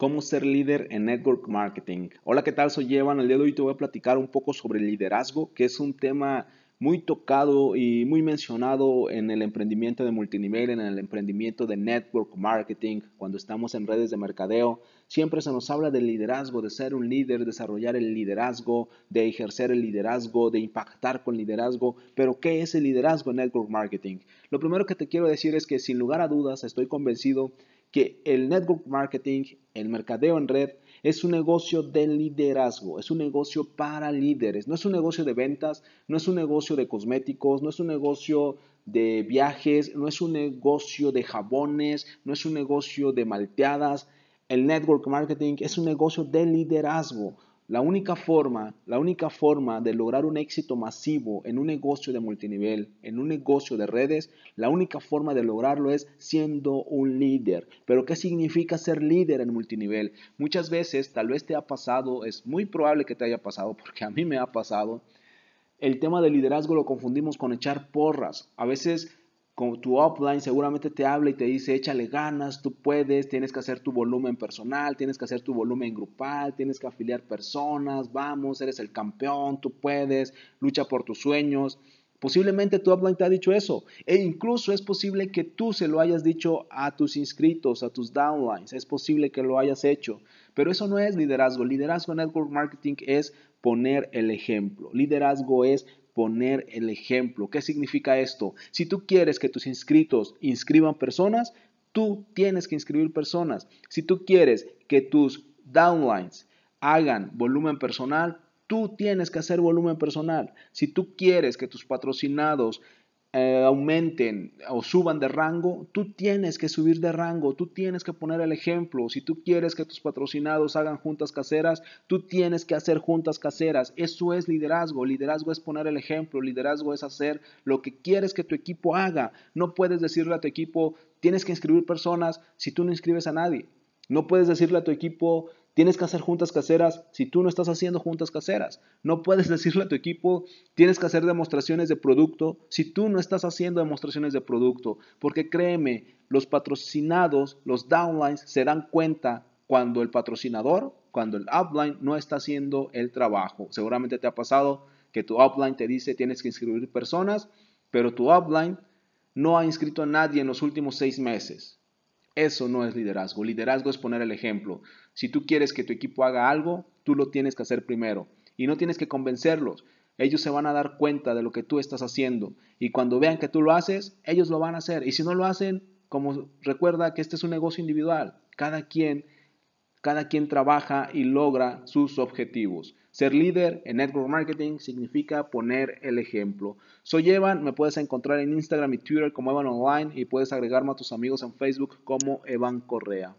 cómo ser líder en network marketing. Hola, ¿qué tal? Soy Evan. El día de hoy te voy a platicar un poco sobre liderazgo, que es un tema muy tocado y muy mencionado en el emprendimiento de multinivel, en el emprendimiento de network marketing, cuando estamos en redes de mercadeo. Siempre se nos habla del liderazgo, de ser un líder, desarrollar el liderazgo, de ejercer el liderazgo, de impactar con liderazgo. Pero, ¿qué es el liderazgo en network marketing? Lo primero que te quiero decir es que sin lugar a dudas estoy convencido que el network marketing, el mercadeo en red, es un negocio de liderazgo, es un negocio para líderes, no es un negocio de ventas, no es un negocio de cosméticos, no es un negocio de viajes, no es un negocio de jabones, no es un negocio de malteadas. El network marketing es un negocio de liderazgo. La única forma, la única forma de lograr un éxito masivo en un negocio de multinivel, en un negocio de redes, la única forma de lograrlo es siendo un líder. Pero ¿qué significa ser líder en multinivel? Muchas veces, tal vez te ha pasado, es muy probable que te haya pasado, porque a mí me ha pasado, el tema de liderazgo lo confundimos con echar porras. A veces tu upline seguramente te habla y te dice, échale ganas, tú puedes, tienes que hacer tu volumen personal, tienes que hacer tu volumen grupal, tienes que afiliar personas, vamos, eres el campeón, tú puedes, lucha por tus sueños. Posiblemente tu upline te ha dicho eso. E incluso es posible que tú se lo hayas dicho a tus inscritos, a tus downlines. Es posible que lo hayas hecho. Pero eso no es liderazgo. Liderazgo en network marketing es poner el ejemplo. Liderazgo es poner el ejemplo. ¿Qué significa esto? Si tú quieres que tus inscritos inscriban personas, tú tienes que inscribir personas. Si tú quieres que tus downlines hagan volumen personal, tú tienes que hacer volumen personal. Si tú quieres que tus patrocinados eh, aumenten o suban de rango, tú tienes que subir de rango, tú tienes que poner el ejemplo. Si tú quieres que tus patrocinados hagan juntas caseras, tú tienes que hacer juntas caseras. Eso es liderazgo. Liderazgo es poner el ejemplo. Liderazgo es hacer lo que quieres que tu equipo haga. No puedes decirle a tu equipo, tienes que inscribir personas si tú no inscribes a nadie. No puedes decirle a tu equipo, Tienes que hacer juntas caseras si tú no estás haciendo juntas caseras. No puedes decirle a tu equipo, tienes que hacer demostraciones de producto si tú no estás haciendo demostraciones de producto. Porque créeme, los patrocinados, los downlines, se dan cuenta cuando el patrocinador, cuando el upline no está haciendo el trabajo. Seguramente te ha pasado que tu upline te dice tienes que inscribir personas, pero tu upline no ha inscrito a nadie en los últimos seis meses. Eso no es liderazgo. Liderazgo es poner el ejemplo. Si tú quieres que tu equipo haga algo, tú lo tienes que hacer primero. Y no tienes que convencerlos. Ellos se van a dar cuenta de lo que tú estás haciendo. Y cuando vean que tú lo haces, ellos lo van a hacer. Y si no lo hacen, como recuerda que este es un negocio individual. Cada quien cada quien trabaja y logra sus objetivos. Ser líder en network marketing significa poner el ejemplo. Soy Evan, me puedes encontrar en Instagram y Twitter como Evan Online y puedes agregarme a tus amigos en Facebook como Evan Correa.